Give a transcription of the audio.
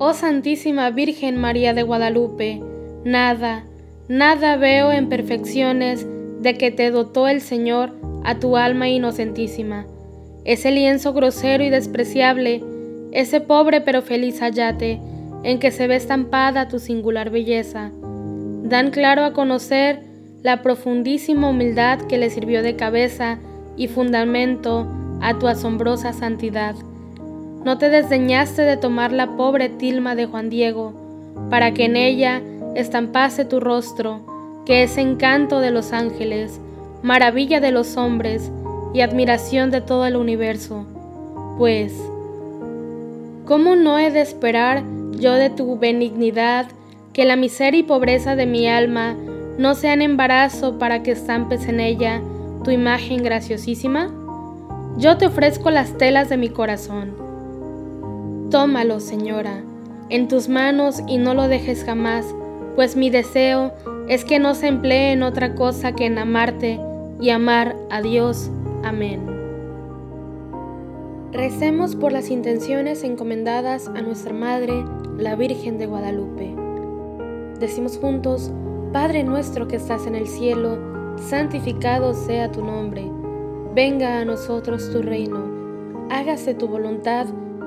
Oh Santísima Virgen María de Guadalupe, nada, nada veo en perfecciones de que te dotó el Señor a tu alma inocentísima. Ese lienzo grosero y despreciable, ese pobre pero feliz ayate, en que se ve estampada tu singular belleza, dan claro a conocer la profundísima humildad que le sirvió de cabeza y fundamento a tu asombrosa santidad. No te desdeñaste de tomar la pobre tilma de Juan Diego, para que en ella estampase tu rostro, que es encanto de los ángeles, maravilla de los hombres y admiración de todo el universo. Pues, ¿cómo no he de esperar yo de tu benignidad que la miseria y pobreza de mi alma no sean embarazo para que estampes en ella tu imagen graciosísima? Yo te ofrezco las telas de mi corazón Tómalo, Señora, en tus manos y no lo dejes jamás, pues mi deseo es que no se emplee en otra cosa que en amarte y amar a Dios. Amén. Recemos por las intenciones encomendadas a nuestra Madre, la Virgen de Guadalupe. Decimos juntos, Padre nuestro que estás en el cielo, santificado sea tu nombre. Venga a nosotros tu reino. Hágase tu voluntad